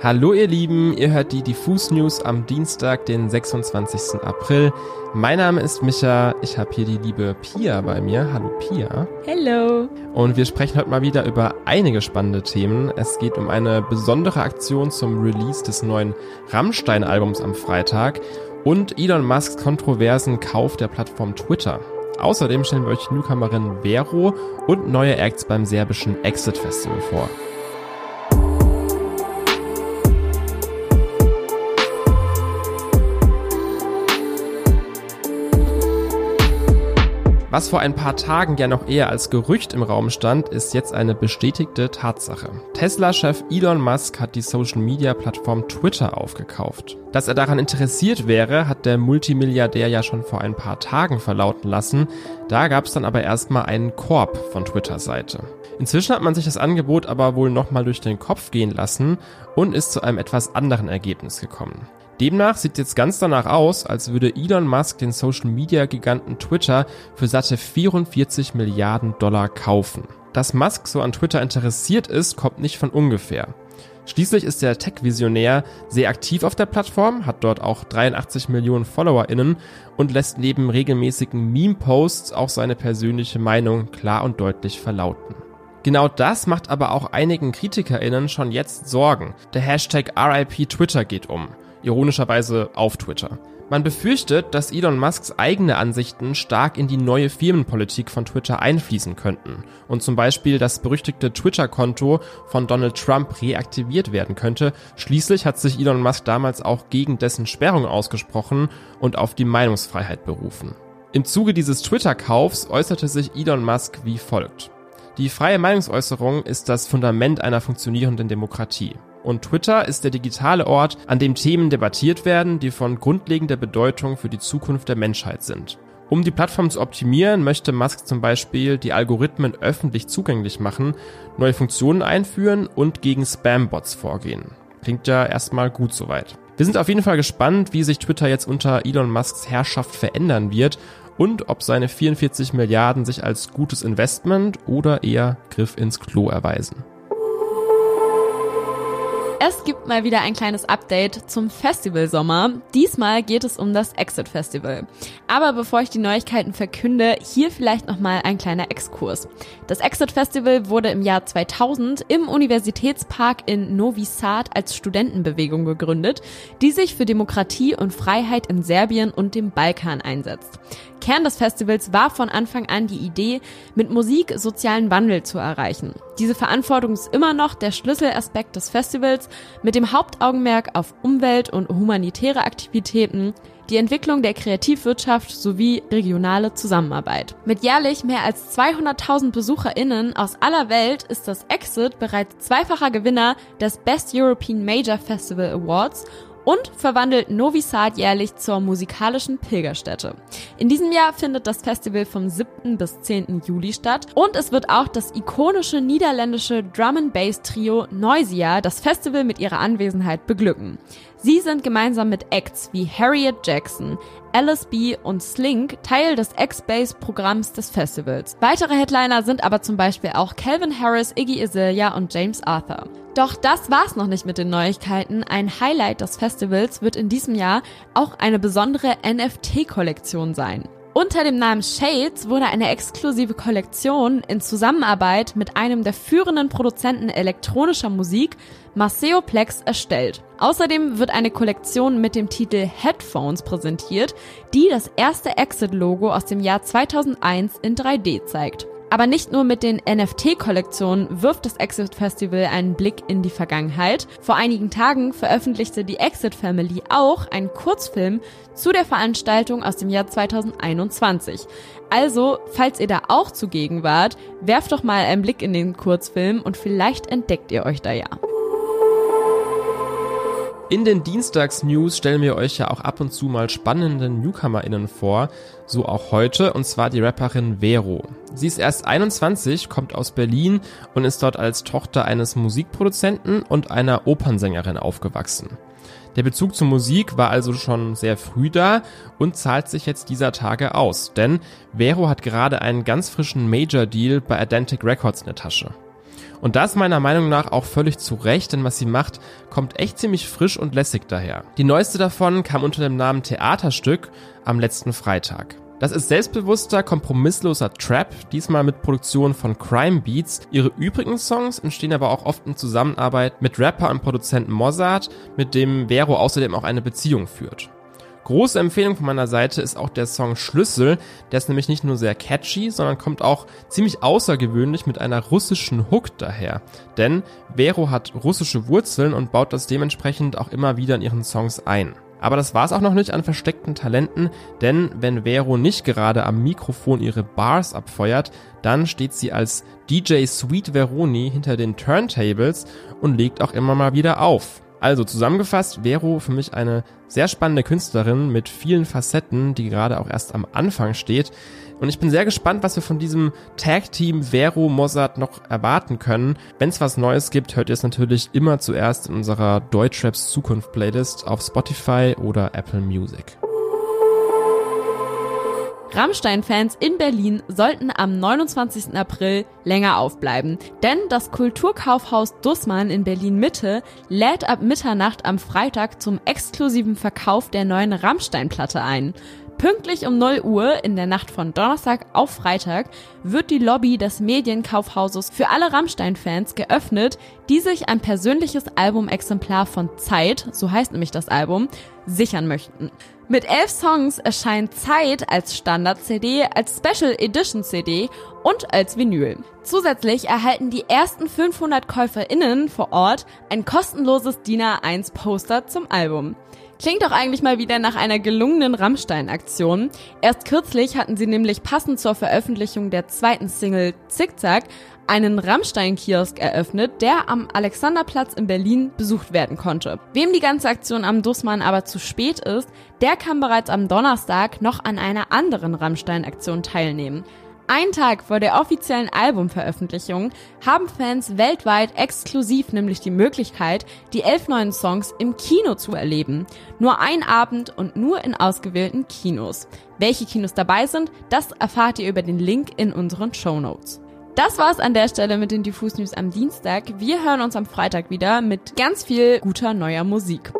Hallo ihr Lieben, ihr hört die Diffus News am Dienstag, den 26. April. Mein Name ist Micha, ich habe hier die liebe Pia bei mir. Hallo Pia. Hello. Und wir sprechen heute mal wieder über einige spannende Themen. Es geht um eine besondere Aktion zum Release des neuen Rammstein-Albums am Freitag und Elon Musks kontroversen Kauf der Plattform Twitter. Außerdem stellen wir euch Newcomerin Vero und neue Acts beim serbischen Exit Festival vor. Was vor ein paar Tagen ja noch eher als Gerücht im Raum stand, ist jetzt eine bestätigte Tatsache. Tesla-Chef Elon Musk hat die Social-Media-Plattform Twitter aufgekauft. Dass er daran interessiert wäre, hat der Multimilliardär ja schon vor ein paar Tagen verlauten lassen. Da gab es dann aber erstmal einen Korb von Twitter-Seite. Inzwischen hat man sich das Angebot aber wohl nochmal durch den Kopf gehen lassen und ist zu einem etwas anderen Ergebnis gekommen. Demnach sieht jetzt ganz danach aus, als würde Elon Musk den Social-Media-Giganten Twitter für satte 44 Milliarden Dollar kaufen. Dass Musk so an Twitter interessiert ist, kommt nicht von ungefähr. Schließlich ist der Tech-Visionär sehr aktiv auf der Plattform, hat dort auch 83 Millionen FollowerInnen und lässt neben regelmäßigen Meme-Posts auch seine persönliche Meinung klar und deutlich verlauten. Genau das macht aber auch einigen KritikerInnen schon jetzt Sorgen. Der Hashtag RIP Twitter geht um ironischerweise auf Twitter. Man befürchtet, dass Elon Musks eigene Ansichten stark in die neue Firmenpolitik von Twitter einfließen könnten und zum Beispiel das berüchtigte Twitter-Konto von Donald Trump reaktiviert werden könnte. Schließlich hat sich Elon Musk damals auch gegen dessen Sperrung ausgesprochen und auf die Meinungsfreiheit berufen. Im Zuge dieses Twitter-Kaufs äußerte sich Elon Musk wie folgt. Die freie Meinungsäußerung ist das Fundament einer funktionierenden Demokratie. Und Twitter ist der digitale Ort, an dem Themen debattiert werden, die von grundlegender Bedeutung für die Zukunft der Menschheit sind. Um die Plattform zu optimieren, möchte Musk zum Beispiel die Algorithmen öffentlich zugänglich machen, neue Funktionen einführen und gegen Spam-Bots vorgehen. Klingt ja erstmal gut soweit. Wir sind auf jeden Fall gespannt, wie sich Twitter jetzt unter Elon Musks Herrschaft verändern wird und ob seine 44 Milliarden sich als gutes Investment oder eher Griff ins Klo erweisen. Es gibt mal wieder ein kleines Update zum Festivalsommer. Diesmal geht es um das Exit Festival. Aber bevor ich die Neuigkeiten verkünde, hier vielleicht nochmal ein kleiner Exkurs. Das Exit Festival wurde im Jahr 2000 im Universitätspark in Novi Sad als Studentenbewegung gegründet, die sich für Demokratie und Freiheit in Serbien und dem Balkan einsetzt. Kern des Festivals war von Anfang an die Idee, mit Musik sozialen Wandel zu erreichen. Diese Verantwortung ist immer noch der Schlüsselaspekt des Festivals mit dem Hauptaugenmerk auf Umwelt- und humanitäre Aktivitäten, die Entwicklung der Kreativwirtschaft sowie regionale Zusammenarbeit. Mit jährlich mehr als 200.000 BesucherInnen aus aller Welt ist das Exit bereits zweifacher Gewinner des Best European Major Festival Awards und verwandelt Novi Sad jährlich zur musikalischen Pilgerstätte. In diesem Jahr findet das Festival vom 7. bis 10. Juli statt und es wird auch das ikonische niederländische Drum and Bass Trio Noisia das Festival mit ihrer Anwesenheit beglücken. Sie sind gemeinsam mit Acts wie Harriet Jackson, LSB und Slink Teil des X-Base-Programms des Festivals. Weitere Headliner sind aber zum Beispiel auch Calvin Harris, Iggy Azalea und James Arthur. Doch das war's noch nicht mit den Neuigkeiten. Ein Highlight des Festivals wird in diesem Jahr auch eine besondere NFT-Kollektion sein. Unter dem Namen Shades wurde eine exklusive Kollektion in Zusammenarbeit mit einem der führenden Produzenten elektronischer Musik, Maceo Plex, erstellt. Außerdem wird eine Kollektion mit dem Titel Headphones präsentiert, die das erste Exit-Logo aus dem Jahr 2001 in 3D zeigt. Aber nicht nur mit den NFT-Kollektionen wirft das Exit Festival einen Blick in die Vergangenheit. Vor einigen Tagen veröffentlichte die Exit Family auch einen Kurzfilm zu der Veranstaltung aus dem Jahr 2021. Also, falls ihr da auch zugegen wart, werft doch mal einen Blick in den Kurzfilm und vielleicht entdeckt ihr euch da ja. In den Dienstags-News stellen wir euch ja auch ab und zu mal spannende NewcomerInnen vor, so auch heute, und zwar die Rapperin Vero. Sie ist erst 21, kommt aus Berlin und ist dort als Tochter eines Musikproduzenten und einer Opernsängerin aufgewachsen. Der Bezug zur Musik war also schon sehr früh da und zahlt sich jetzt dieser Tage aus, denn Vero hat gerade einen ganz frischen Major-Deal bei Adantic Records in der Tasche. Und das meiner Meinung nach auch völlig zu Recht, denn was sie macht, kommt echt ziemlich frisch und lässig daher. Die neueste davon kam unter dem Namen Theaterstück am letzten Freitag. Das ist selbstbewusster, kompromissloser Trap, diesmal mit Produktion von Crime Beats. Ihre übrigen Songs entstehen aber auch oft in Zusammenarbeit mit Rapper und Produzenten Mossad, mit dem Vero außerdem auch eine Beziehung führt. Große Empfehlung von meiner Seite ist auch der Song Schlüssel. Der ist nämlich nicht nur sehr catchy, sondern kommt auch ziemlich außergewöhnlich mit einer russischen Hook daher. Denn Vero hat russische Wurzeln und baut das dementsprechend auch immer wieder in ihren Songs ein. Aber das war's auch noch nicht an versteckten Talenten, denn wenn Vero nicht gerade am Mikrofon ihre Bars abfeuert, dann steht sie als DJ Sweet Veroni hinter den Turntables und legt auch immer mal wieder auf. Also zusammengefasst, Vero für mich eine sehr spannende Künstlerin mit vielen Facetten, die gerade auch erst am Anfang steht. Und ich bin sehr gespannt, was wir von diesem Tag-Team Vero Mossad noch erwarten können. Wenn es was Neues gibt, hört ihr es natürlich immer zuerst in unserer Deutschraps Zukunft Playlist auf Spotify oder Apple Music. Rammstein-Fans in Berlin sollten am 29. April länger aufbleiben, denn das Kulturkaufhaus Dussmann in Berlin Mitte lädt ab Mitternacht am Freitag zum exklusiven Verkauf der neuen Rammstein-Platte ein. Pünktlich um 0 Uhr in der Nacht von Donnerstag auf Freitag wird die Lobby des Medienkaufhauses für alle Rammstein-Fans geöffnet, die sich ein persönliches Albumexemplar von Zeit, so heißt nämlich das Album, sichern möchten. Mit elf Songs erscheint Zeit als Standard-CD, als Special Edition CD und als Vinyl. Zusätzlich erhalten die ersten 500 KäuferInnen vor Ort ein kostenloses DIN A1 Poster zum Album. Klingt doch eigentlich mal wieder nach einer gelungenen Rammstein-Aktion. Erst kürzlich hatten sie nämlich passend zur Veröffentlichung der zweiten Single Zickzack einen Rammstein-Kiosk eröffnet, der am Alexanderplatz in Berlin besucht werden konnte. Wem die ganze Aktion am Dussmann aber zu spät ist, der kann bereits am Donnerstag noch an einer anderen Rammstein-Aktion teilnehmen. Ein Tag vor der offiziellen Albumveröffentlichung haben Fans weltweit exklusiv nämlich die Möglichkeit, die elf neuen Songs im Kino zu erleben. Nur ein Abend und nur in ausgewählten Kinos. Welche Kinos dabei sind, das erfahrt ihr über den Link in unseren Show Notes. Das war's an der Stelle mit den Diffus News am Dienstag. Wir hören uns am Freitag wieder mit ganz viel guter neuer Musik.